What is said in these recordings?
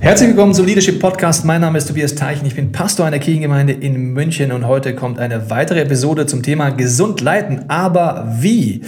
Herzlich willkommen zum Leadership Podcast. Mein Name ist Tobias Teichen. Ich bin Pastor einer Kirchengemeinde in München und heute kommt eine weitere Episode zum Thema gesund leiten. Aber wie?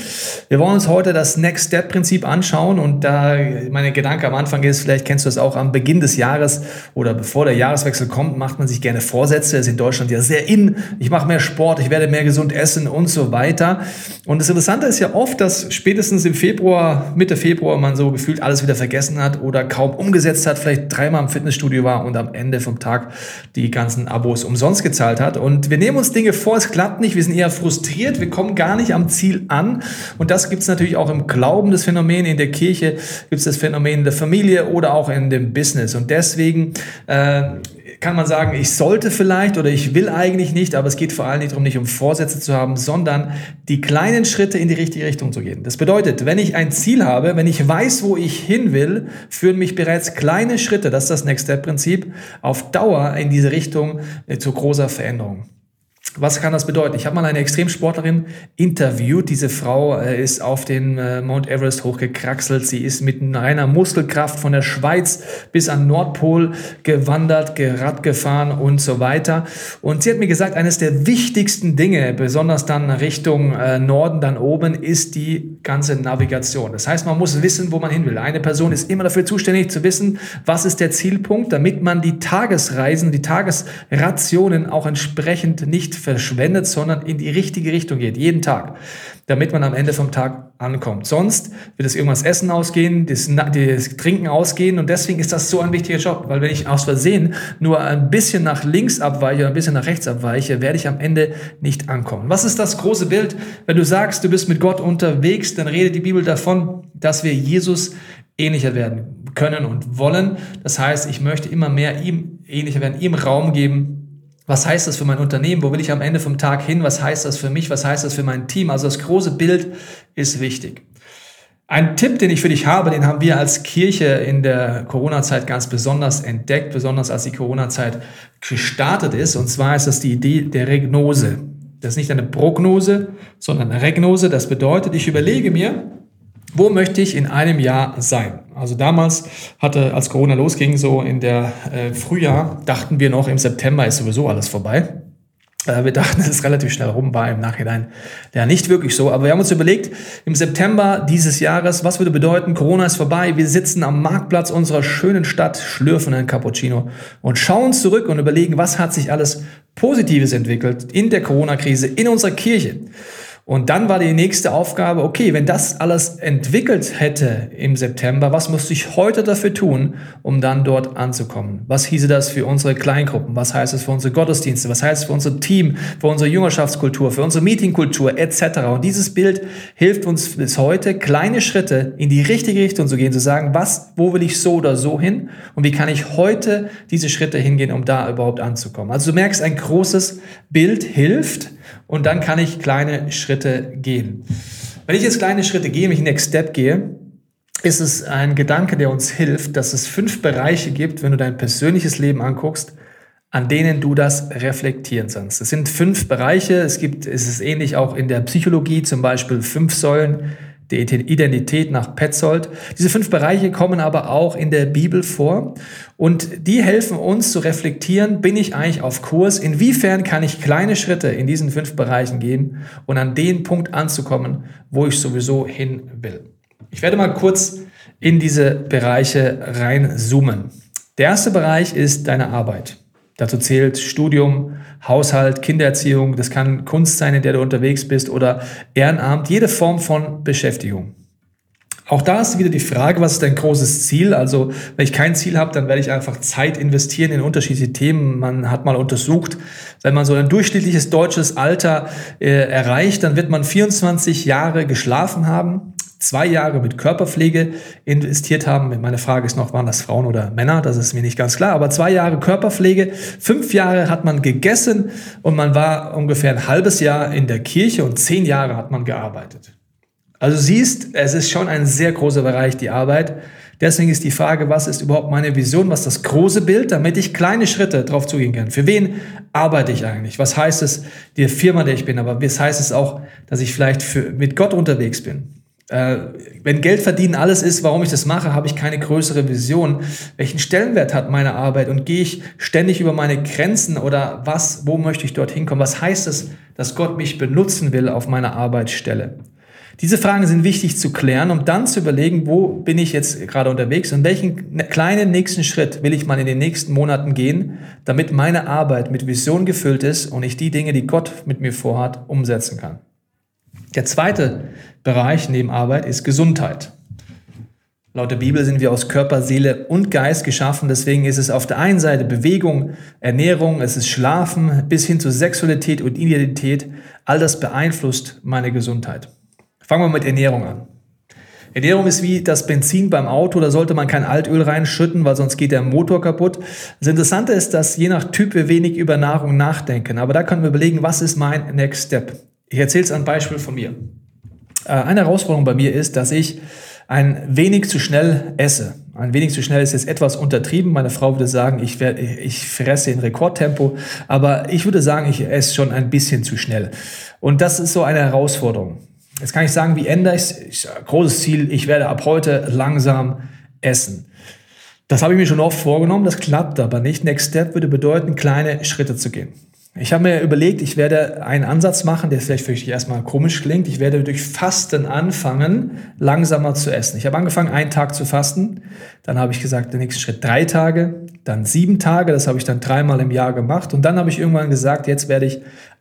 Wir wollen uns heute das Next Step Prinzip anschauen und da meine Gedanke am Anfang ist, vielleicht kennst du das auch am Beginn des Jahres oder bevor der Jahreswechsel kommt, macht man sich gerne Vorsätze. Das ist in Deutschland ja sehr in. Ich mache mehr Sport, ich werde mehr gesund essen und so weiter. Und das Interessante ist ja oft, dass spätestens im Februar, Mitte Februar man so gefühlt alles wieder vergessen hat oder kaum umgesetzt hat, vielleicht dreimal im Fitnessstudio war und am Ende vom Tag die ganzen Abos umsonst gezahlt hat. Und wir nehmen uns Dinge vor, es klappt nicht, wir sind eher frustriert, wir kommen gar nicht am Ziel an. Und das gibt es natürlich auch im Glauben, das Phänomen, in der Kirche gibt es das Phänomen in der Familie oder auch in dem Business. Und deswegen äh, kann man sagen, ich sollte vielleicht oder ich will eigentlich nicht, aber es geht vor allem nicht darum, nicht um Vorsätze zu haben, sondern die kleinen Schritte in die richtige Richtung zu gehen. Das bedeutet, wenn ich ein Ziel habe, wenn ich weiß, wo ich hin will, führen mich bereits kleine Schritte, das ist das Next Step Prinzip, auf Dauer in diese Richtung äh, zu großer Veränderung. Was kann das bedeuten? Ich habe mal eine Extremsportlerin interviewt. Diese Frau äh, ist auf den äh, Mount Everest hochgekraxelt. Sie ist mit einer Muskelkraft von der Schweiz bis an Nordpol gewandert, Rad gefahren und so weiter. Und sie hat mir gesagt, eines der wichtigsten Dinge, besonders dann Richtung äh, Norden, dann oben, ist die ganze Navigation. Das heißt, man muss wissen, wo man hin will. Eine Person ist immer dafür zuständig zu wissen, was ist der Zielpunkt, damit man die Tagesreisen, die Tagesrationen auch entsprechend nicht verschwendet, sondern in die richtige Richtung geht, jeden Tag, damit man am Ende vom Tag ankommt. Sonst wird es irgendwas Essen ausgehen, das, das Trinken ausgehen und deswegen ist das so ein wichtiger Job, weil wenn ich aus Versehen nur ein bisschen nach links abweiche oder ein bisschen nach rechts abweiche, werde ich am Ende nicht ankommen. Was ist das große Bild? Wenn du sagst, du bist mit Gott unterwegs, dann redet die Bibel davon, dass wir Jesus ähnlicher werden können und wollen. Das heißt, ich möchte immer mehr ihm ähnlicher werden, ihm Raum geben, was heißt das für mein Unternehmen? Wo will ich am Ende vom Tag hin? Was heißt das für mich? Was heißt das für mein Team? Also das große Bild ist wichtig. Ein Tipp, den ich für dich habe, den haben wir als Kirche in der Corona-Zeit ganz besonders entdeckt, besonders als die Corona-Zeit gestartet ist. Und zwar ist das die Idee der Regnose. Das ist nicht eine Prognose, sondern eine Regnose. Das bedeutet, ich überlege mir, wo möchte ich in einem Jahr sein? Also damals hatte, als Corona losging, so in der äh, Frühjahr, dachten wir noch, im September ist sowieso alles vorbei. Äh, wir dachten, es ist relativ schnell rum, war im Nachhinein ja nicht wirklich so. Aber wir haben uns überlegt, im September dieses Jahres, was würde bedeuten, Corona ist vorbei, wir sitzen am Marktplatz unserer schönen Stadt, schlürfen ein Cappuccino und schauen zurück und überlegen, was hat sich alles Positives entwickelt in der Corona-Krise, in unserer Kirche. Und dann war die nächste Aufgabe, okay, wenn das alles entwickelt hätte im September, was müsste ich heute dafür tun, um dann dort anzukommen? Was hieße das für unsere Kleingruppen? Was heißt es für unsere Gottesdienste? Was heißt es für unser Team, für unsere Jüngerschaftskultur, für unsere Meetingkultur etc.? Und dieses Bild hilft uns bis heute, kleine Schritte in die richtige Richtung zu gehen, zu sagen, was, wo will ich so oder so hin? Und wie kann ich heute diese Schritte hingehen, um da überhaupt anzukommen? Also du merkst, ein großes Bild hilft, und dann kann ich kleine Schritte gehen. Wenn ich jetzt kleine Schritte gehe, wenn ich Next Step gehe, ist es ein Gedanke, der uns hilft, dass es fünf Bereiche gibt, wenn du dein persönliches Leben anguckst, an denen du das reflektieren kannst. Es sind fünf Bereiche. Es gibt, es ist ähnlich auch in der Psychologie, zum Beispiel fünf Säulen der Identität nach Petzold. Diese fünf Bereiche kommen aber auch in der Bibel vor und die helfen uns zu reflektieren, bin ich eigentlich auf Kurs? Inwiefern kann ich kleine Schritte in diesen fünf Bereichen gehen und an den Punkt anzukommen, wo ich sowieso hin will? Ich werde mal kurz in diese Bereiche reinzoomen. Der erste Bereich ist deine Arbeit. Dazu zählt Studium, Haushalt, Kindererziehung, das kann Kunst sein, in der du unterwegs bist oder Ehrenamt, jede Form von Beschäftigung. Auch da ist wieder die Frage, was ist dein großes Ziel? Also, wenn ich kein Ziel habe, dann werde ich einfach Zeit investieren in unterschiedliche Themen. Man hat mal untersucht, wenn man so ein durchschnittliches deutsches Alter äh, erreicht, dann wird man 24 Jahre geschlafen haben, zwei Jahre mit Körperpflege investiert haben. Meine Frage ist noch, waren das Frauen oder Männer? Das ist mir nicht ganz klar. Aber zwei Jahre Körperpflege, fünf Jahre hat man gegessen und man war ungefähr ein halbes Jahr in der Kirche und zehn Jahre hat man gearbeitet. Also siehst, es ist schon ein sehr großer Bereich, die Arbeit. Deswegen ist die Frage, was ist überhaupt meine Vision, was ist das große Bild, damit ich kleine Schritte drauf zugehen kann. Für wen arbeite ich eigentlich? Was heißt es, die Firma, der ich bin, aber was heißt es auch, dass ich vielleicht für, mit Gott unterwegs bin? Äh, wenn Geld verdienen alles ist, warum ich das mache, habe ich keine größere Vision. Welchen Stellenwert hat meine Arbeit und gehe ich ständig über meine Grenzen oder was, wo möchte ich dorthin kommen? Was heißt es, dass Gott mich benutzen will auf meiner Arbeitsstelle? Diese Fragen sind wichtig zu klären, um dann zu überlegen, wo bin ich jetzt gerade unterwegs und welchen ne, kleinen nächsten Schritt will ich mal in den nächsten Monaten gehen, damit meine Arbeit mit Vision gefüllt ist und ich die Dinge, die Gott mit mir vorhat, umsetzen kann. Der zweite Bereich neben Arbeit ist Gesundheit. Laut der Bibel sind wir aus Körper, Seele und Geist geschaffen. Deswegen ist es auf der einen Seite Bewegung, Ernährung, es ist Schlafen bis hin zu Sexualität und Identität. All das beeinflusst meine Gesundheit. Fangen wir mit Ernährung an. Ernährung ist wie das Benzin beim Auto, da sollte man kein Altöl reinschütten, weil sonst geht der Motor kaputt. Das Interessante ist, dass je nach Typ wir wenig über Nahrung nachdenken. Aber da können wir überlegen, was ist mein Next Step? Ich erzähle es ein Beispiel von mir. Äh, eine Herausforderung bei mir ist, dass ich ein wenig zu schnell esse. Ein wenig zu schnell ist jetzt etwas untertrieben. Meine Frau würde sagen, ich, werde, ich fresse in Rekordtempo, aber ich würde sagen, ich esse schon ein bisschen zu schnell. Und das ist so eine Herausforderung. Jetzt kann ich sagen, wie ändere ich es? Großes Ziel, ich werde ab heute langsam essen. Das habe ich mir schon oft vorgenommen, das klappt aber nicht. Next Step würde bedeuten, kleine Schritte zu gehen. Ich habe mir überlegt, ich werde einen Ansatz machen, der vielleicht für dich erstmal komisch klingt. Ich werde durch Fasten anfangen, langsamer zu essen. Ich habe angefangen, einen Tag zu fasten. Dann habe ich gesagt, der nächste Schritt drei Tage, dann sieben Tage. Das habe ich dann dreimal im Jahr gemacht. Und dann habe ich irgendwann gesagt, jetzt werde ich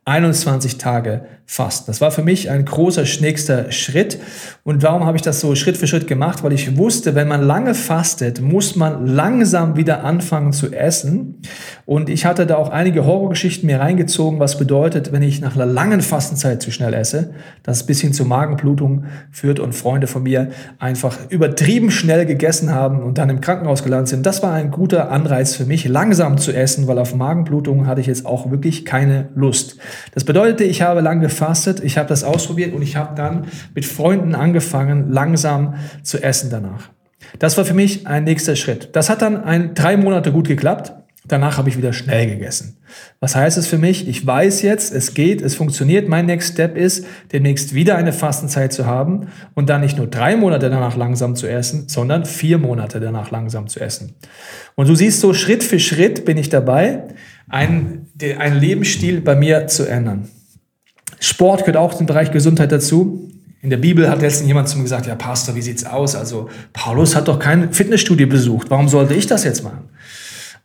21 Tage fasten. Das war für mich ein großer nächster Schritt. Und warum habe ich das so Schritt für Schritt gemacht? Weil ich wusste, wenn man lange fastet, muss man langsam wieder anfangen zu essen. Und ich hatte da auch einige Horrorgeschichten mir reingezogen, was bedeutet, wenn ich nach einer langen Fastenzeit zu schnell esse, dass es bis hin zu Magenblutung führt und Freunde von mir einfach übertrieben schnell gegessen haben und dann im Krankenhaus gelandet sind. Das war ein guter Anreiz für mich, langsam zu essen, weil auf Magenblutung hatte ich jetzt auch wirklich keine Lust. Das bedeutete, ich habe lang gefastet, ich habe das ausprobiert und ich habe dann mit Freunden angefangen, langsam zu essen danach. Das war für mich ein nächster Schritt. Das hat dann ein, drei Monate gut geklappt. Danach habe ich wieder schnell gegessen. Was heißt es für mich? Ich weiß jetzt, es geht, es funktioniert. Mein Next Step ist, demnächst wieder eine Fastenzeit zu haben und dann nicht nur drei Monate danach langsam zu essen, sondern vier Monate danach langsam zu essen. Und du siehst so, Schritt für Schritt bin ich dabei, einen, einen Lebensstil bei mir zu ändern. Sport gehört auch zum Bereich Gesundheit dazu. In der Bibel hat letztens jemand zu mir gesagt, ja Pastor, wie sieht's aus? Also Paulus hat doch kein Fitnessstudio besucht. Warum sollte ich das jetzt machen?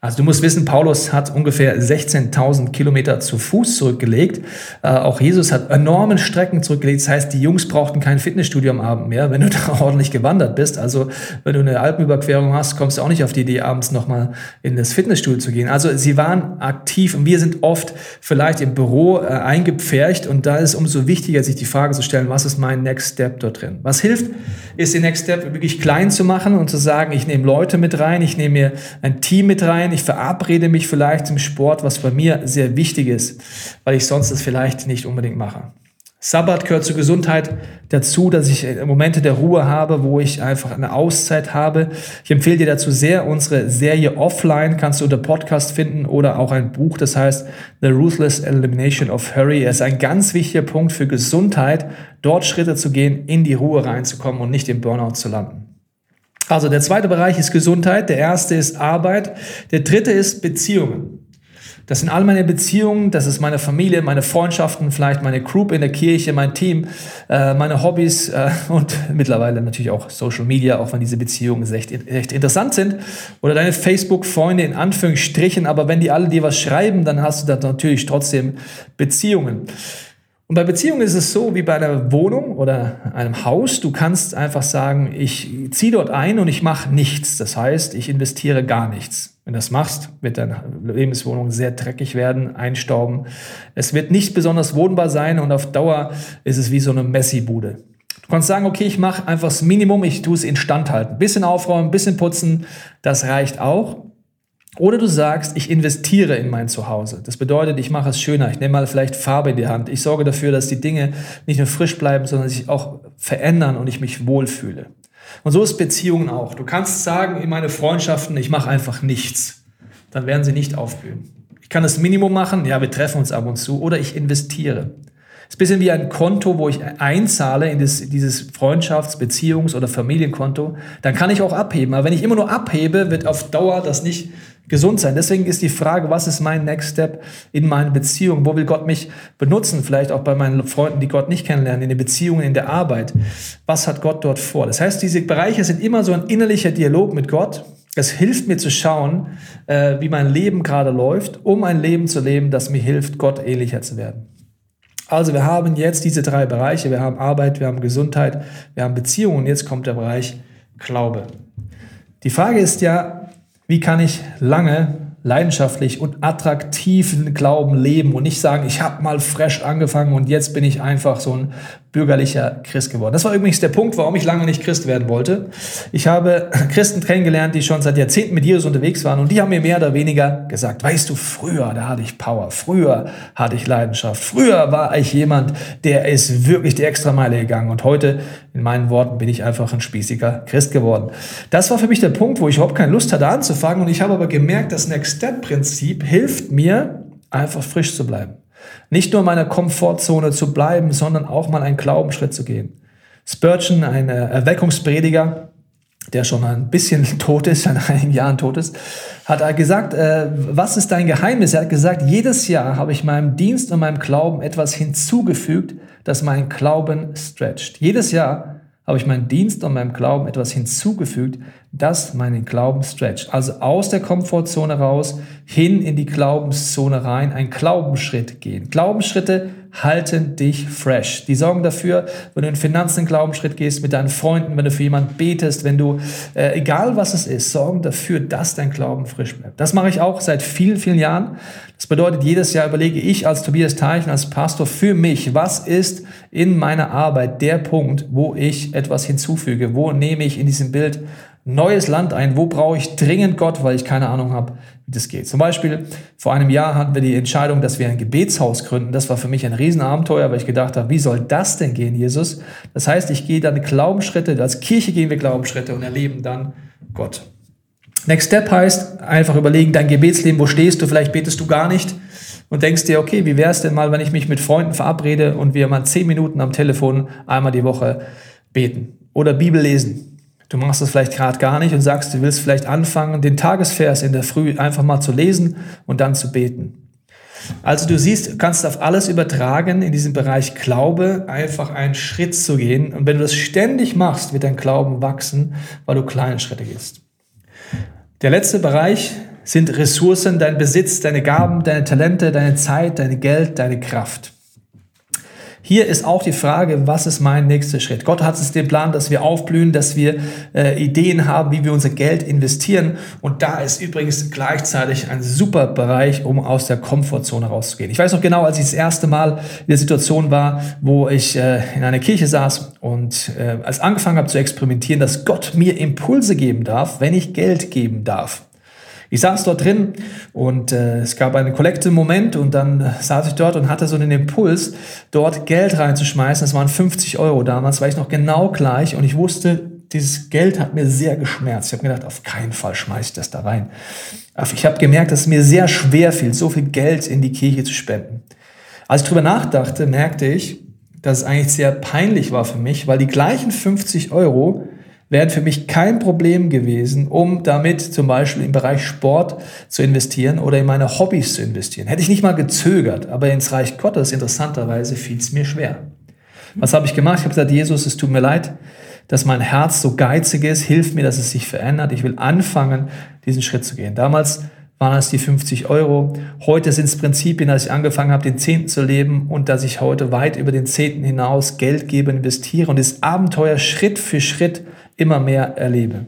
Also du musst wissen, Paulus hat ungefähr 16.000 Kilometer zu Fuß zurückgelegt. Äh, auch Jesus hat enormen Strecken zurückgelegt. Das heißt, die Jungs brauchten kein Fitnessstudio am Abend mehr, wenn du da ordentlich gewandert bist. Also wenn du eine Alpenüberquerung hast, kommst du auch nicht auf die Idee, abends nochmal in das Fitnessstudio zu gehen. Also sie waren aktiv und wir sind oft vielleicht im Büro äh, eingepfercht und da ist umso wichtiger, sich die Frage zu stellen, was ist mein Next Step dort drin? Was hilft, ist den Next Step wirklich klein zu machen und zu sagen, ich nehme Leute mit rein, ich nehme mir ein Team mit rein, ich verabrede mich vielleicht im Sport, was bei mir sehr wichtig ist, weil ich sonst es vielleicht nicht unbedingt mache. Sabbat gehört zur Gesundheit dazu, dass ich Momente der Ruhe habe, wo ich einfach eine Auszeit habe. Ich empfehle dir dazu sehr unsere Serie Offline, kannst du unter Podcast finden oder auch ein Buch, das heißt The Ruthless Elimination of Hurry. Es ist ein ganz wichtiger Punkt für Gesundheit, dort Schritte zu gehen, in die Ruhe reinzukommen und nicht im Burnout zu landen. Also der zweite Bereich ist Gesundheit, der erste ist Arbeit, der dritte ist Beziehungen. Das sind all meine Beziehungen, das ist meine Familie, meine Freundschaften, vielleicht meine Group in der Kirche, mein Team, äh, meine Hobbys äh, und mittlerweile natürlich auch Social Media, auch wenn diese Beziehungen echt, echt interessant sind. Oder deine Facebook-Freunde in Anführungsstrichen, aber wenn die alle dir was schreiben, dann hast du da natürlich trotzdem Beziehungen. Und bei Beziehungen ist es so wie bei einer Wohnung oder einem Haus. Du kannst einfach sagen, ich ziehe dort ein und ich mache nichts. Das heißt, ich investiere gar nichts. Wenn du das machst, wird deine Lebenswohnung sehr dreckig werden, einstauben. Es wird nicht besonders wohnbar sein und auf Dauer ist es wie so eine Messi-Bude. Du kannst sagen, okay, ich mache einfach das Minimum, ich tue es instand halten. Bisschen aufräumen, bisschen putzen, das reicht auch. Oder du sagst, ich investiere in mein Zuhause. Das bedeutet, ich mache es schöner. Ich nehme mal vielleicht Farbe in die Hand. Ich sorge dafür, dass die Dinge nicht nur frisch bleiben, sondern sich auch verändern und ich mich wohlfühle. Und so ist Beziehungen auch. Du kannst sagen, in meine Freundschaften, ich mache einfach nichts. Dann werden sie nicht aufblühen. Ich kann das Minimum machen, ja, wir treffen uns ab und zu, oder ich investiere. ist ein bisschen wie ein Konto, wo ich einzahle in das, dieses Freundschafts-, Beziehungs- oder Familienkonto. Dann kann ich auch abheben. Aber wenn ich immer nur abhebe, wird auf Dauer das nicht gesund sein. Deswegen ist die Frage, was ist mein Next Step in meinen Beziehungen? Wo will Gott mich benutzen? Vielleicht auch bei meinen Freunden, die Gott nicht kennenlernen, in den Beziehungen, in der Arbeit. Was hat Gott dort vor? Das heißt, diese Bereiche sind immer so ein innerlicher Dialog mit Gott. Es hilft mir zu schauen, äh, wie mein Leben gerade läuft, um ein Leben zu leben, das mir hilft, Gott ähnlicher zu werden. Also wir haben jetzt diese drei Bereiche. Wir haben Arbeit, wir haben Gesundheit, wir haben Beziehungen. Jetzt kommt der Bereich Glaube. Die Frage ist ja, wie kann ich lange leidenschaftlich und attraktiven Glauben leben und nicht sagen, ich habe mal fresh angefangen und jetzt bin ich einfach so ein bürgerlicher Christ geworden. Das war übrigens der Punkt, warum ich lange nicht Christ werden wollte. Ich habe Christen kennengelernt, die schon seit Jahrzehnten mit Jesus unterwegs waren und die haben mir mehr oder weniger gesagt, weißt du, früher, da hatte ich Power, früher hatte ich Leidenschaft, früher war ich jemand, der ist wirklich die Extrameile gegangen und heute, in meinen Worten, bin ich einfach ein spießiger Christ geworden. Das war für mich der Punkt, wo ich überhaupt keine Lust hatte anzufangen und ich habe aber gemerkt, das Next Step Prinzip hilft mir, einfach frisch zu bleiben. Nicht nur in meiner Komfortzone zu bleiben, sondern auch mal einen Glaubensschritt zu gehen. Spurgeon, ein äh, Erweckungsprediger, der schon ein bisschen tot ist, seit einigen Jahren tot ist, hat gesagt, äh, was ist dein Geheimnis? Er hat gesagt, jedes Jahr habe ich meinem Dienst und meinem Glauben etwas hinzugefügt, das meinen Glauben stretcht. Jedes Jahr habe ich meinem Dienst und meinem Glauben etwas hinzugefügt, das meinen Glauben stretcht. Also aus der Komfortzone raus, hin in die Glaubenszone rein, ein Glaubensschritt gehen. Glaubensschritte halten dich fresh. Die sorgen dafür, wenn du in Finanzen einen Glaubensschritt gehst, mit deinen Freunden, wenn du für jemanden betest, wenn du, äh, egal was es ist, sorgen dafür, dass dein Glauben frisch bleibt. Das mache ich auch seit vielen, vielen Jahren. Das bedeutet, jedes Jahr überlege ich als Tobias Teichen, als Pastor für mich, was ist in meiner Arbeit der Punkt, wo ich etwas hinzufüge? Wo nehme ich in diesem Bild neues Land ein? Wo brauche ich dringend Gott, weil ich keine Ahnung habe, wie das geht? Zum Beispiel, vor einem Jahr hatten wir die Entscheidung, dass wir ein Gebetshaus gründen. Das war für mich ein Riesenabenteuer, weil ich gedacht habe, wie soll das denn gehen, Jesus? Das heißt, ich gehe dann Glaubensschritte, als Kirche gehen wir Glaubensschritte und erleben dann Gott. Next Step heißt einfach überlegen, dein Gebetsleben, wo stehst du? Vielleicht betest du gar nicht und denkst dir, okay, wie wäre es denn mal, wenn ich mich mit Freunden verabrede und wir mal zehn Minuten am Telefon einmal die Woche beten oder Bibel lesen. Du machst das vielleicht gerade gar nicht und sagst, du willst vielleicht anfangen, den Tagesvers in der Früh einfach mal zu lesen und dann zu beten. Also du siehst, kannst auf alles übertragen, in diesem Bereich Glaube einfach einen Schritt zu gehen. Und wenn du das ständig machst, wird dein Glauben wachsen, weil du kleine Schritte gehst. Der letzte Bereich sind Ressourcen, dein Besitz, deine Gaben, deine Talente, deine Zeit, dein Geld, deine Kraft. Hier ist auch die Frage, was ist mein nächster Schritt? Gott hat es den Plan, dass wir aufblühen, dass wir äh, Ideen haben, wie wir unser Geld investieren. Und da ist übrigens gleichzeitig ein super Bereich, um aus der Komfortzone rauszugehen. Ich weiß noch genau, als ich das erste Mal in der Situation war, wo ich äh, in einer Kirche saß und äh, als angefangen habe zu experimentieren, dass Gott mir Impulse geben darf, wenn ich Geld geben darf. Ich saß dort drin und äh, es gab einen Kollekte-Moment und dann saß ich dort und hatte so den Impuls, dort Geld reinzuschmeißen. Das waren 50 Euro damals, war ich noch genau gleich und ich wusste, dieses Geld hat mir sehr geschmerzt. Ich habe gedacht, auf keinen Fall schmeiße ich das da rein. Ich habe gemerkt, dass es mir sehr schwer fiel, so viel Geld in die Kirche zu spenden. Als ich drüber nachdachte, merkte ich, dass es eigentlich sehr peinlich war für mich, weil die gleichen 50 Euro wären für mich kein Problem gewesen, um damit zum Beispiel im Bereich Sport zu investieren oder in meine Hobbys zu investieren. Hätte ich nicht mal gezögert, aber ins Reich Gottes, interessanterweise, fiel es mir schwer. Was habe ich gemacht? Ich habe gesagt, Jesus, es tut mir leid, dass mein Herz so geizig ist. Hilf mir, dass es sich verändert. Ich will anfangen, diesen Schritt zu gehen. Damals waren es die 50 Euro. Heute sind es Prinzipien, dass ich angefangen habe, den Zehnten zu leben und dass ich heute weit über den Zehnten hinaus Geld gebe, investiere und das Abenteuer Schritt für Schritt immer mehr erlebe.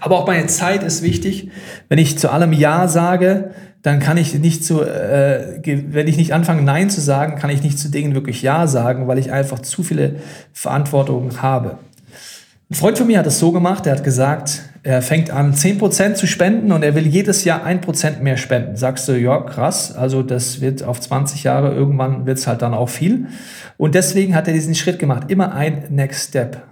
Aber auch meine Zeit ist wichtig. Wenn ich zu allem Ja sage, dann kann ich nicht zu, äh, wenn ich nicht anfange, Nein zu sagen, kann ich nicht zu Dingen wirklich Ja sagen, weil ich einfach zu viele Verantwortungen habe. Ein Freund von mir hat es so gemacht, er hat gesagt, er fängt an, 10% zu spenden und er will jedes Jahr 1% mehr spenden. Sagst du, ja, krass, also das wird auf 20 Jahre, irgendwann wird es halt dann auch viel. Und deswegen hat er diesen Schritt gemacht, immer ein Next Step.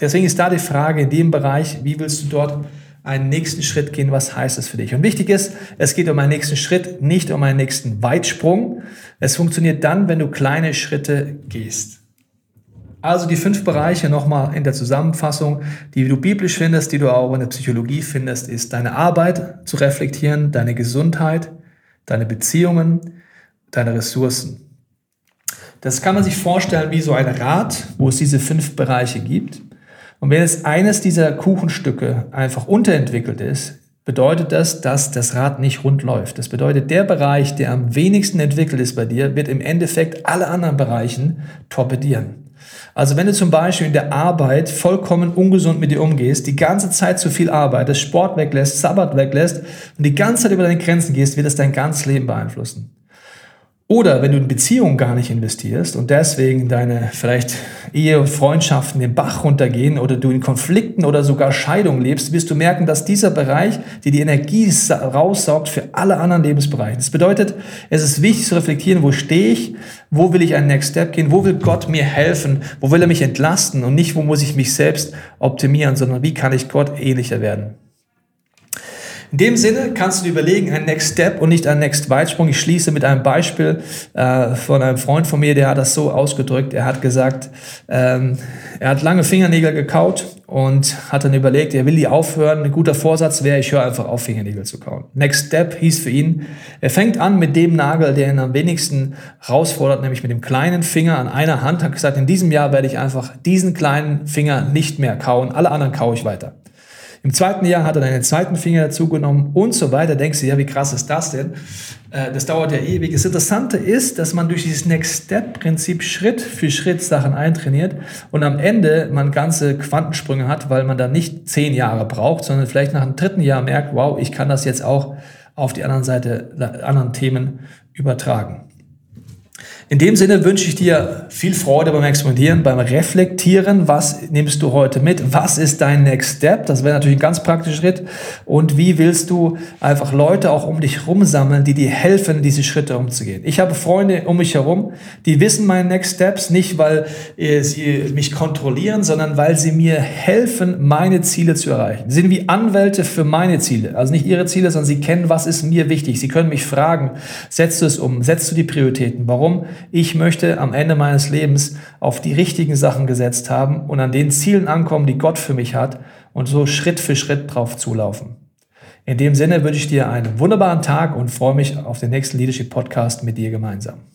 Deswegen ist da die Frage in dem Bereich, wie willst du dort einen nächsten Schritt gehen. Was heißt es für dich? Und wichtig ist, es geht um einen nächsten Schritt, nicht um einen nächsten Weitsprung. Es funktioniert dann, wenn du kleine Schritte gehst. Also die fünf Bereiche nochmal in der Zusammenfassung, die du biblisch findest, die du auch in der Psychologie findest, ist deine Arbeit zu reflektieren, deine Gesundheit, deine Beziehungen, deine Ressourcen. Das kann man sich vorstellen wie so ein Rad, wo es diese fünf Bereiche gibt. Und wenn jetzt eines dieser Kuchenstücke einfach unterentwickelt ist, bedeutet das, dass das Rad nicht rund läuft. Das bedeutet, der Bereich, der am wenigsten entwickelt ist bei dir, wird im Endeffekt alle anderen Bereichen torpedieren. Also wenn du zum Beispiel in der Arbeit vollkommen ungesund mit dir umgehst, die ganze Zeit zu viel arbeitest, Sport weglässt, Sabbat weglässt und die ganze Zeit über deine Grenzen gehst, wird das dein ganzes Leben beeinflussen. Oder wenn du in Beziehungen gar nicht investierst und deswegen deine vielleicht Ehe und Freundschaften den Bach runtergehen oder du in Konflikten oder sogar Scheidung lebst, wirst du merken, dass dieser Bereich dir die Energie raussaugt für alle anderen Lebensbereiche. Das bedeutet, es ist wichtig zu reflektieren, wo stehe ich, wo will ich einen Next Step gehen, wo will Gott mir helfen, wo will er mich entlasten und nicht, wo muss ich mich selbst optimieren, sondern wie kann ich Gott ähnlicher werden. In dem Sinne kannst du dir überlegen, ein Next Step und nicht ein Next Weitsprung. Ich schließe mit einem Beispiel äh, von einem Freund von mir, der hat das so ausgedrückt. Er hat gesagt, ähm, er hat lange Fingernägel gekaut und hat dann überlegt, er will die aufhören. Ein guter Vorsatz wäre, ich höre einfach auf, Fingernägel zu kauen. Next Step hieß für ihn, er fängt an mit dem Nagel, der ihn am wenigsten herausfordert, nämlich mit dem kleinen Finger an einer Hand. Hat gesagt, in diesem Jahr werde ich einfach diesen kleinen Finger nicht mehr kauen. Alle anderen kaue ich weiter. Im zweiten Jahr hat er einen zweiten Finger dazugenommen und so weiter. Denkst du, ja, wie krass ist das denn? Äh, das dauert ja ewig. Das Interessante ist, dass man durch dieses Next Step-Prinzip Schritt für Schritt Sachen eintrainiert und am Ende man ganze Quantensprünge hat, weil man dann nicht zehn Jahre braucht, sondern vielleicht nach dem dritten Jahr merkt, wow, ich kann das jetzt auch auf die anderen Seite, anderen Themen übertragen. In dem Sinne wünsche ich dir viel Freude beim Experimentieren, beim Reflektieren. Was nimmst du heute mit? Was ist dein Next Step? Das wäre natürlich ein ganz praktischer Schritt. Und wie willst du einfach Leute auch um dich herum sammeln, die dir helfen, diese Schritte umzugehen? Ich habe Freunde um mich herum, die wissen meine Next Steps nicht, weil sie mich kontrollieren, sondern weil sie mir helfen, meine Ziele zu erreichen. Sie sind wie Anwälte für meine Ziele. Also nicht ihre Ziele, sondern sie kennen, was ist mir wichtig. Sie können mich fragen, setzt du es um? Setzt du die Prioritäten? Warum? Ich möchte am Ende meines Lebens auf die richtigen Sachen gesetzt haben und an den Zielen ankommen, die Gott für mich hat und so Schritt für Schritt drauf zulaufen. In dem Sinne wünsche ich dir einen wunderbaren Tag und freue mich auf den nächsten Leadership Podcast mit dir gemeinsam.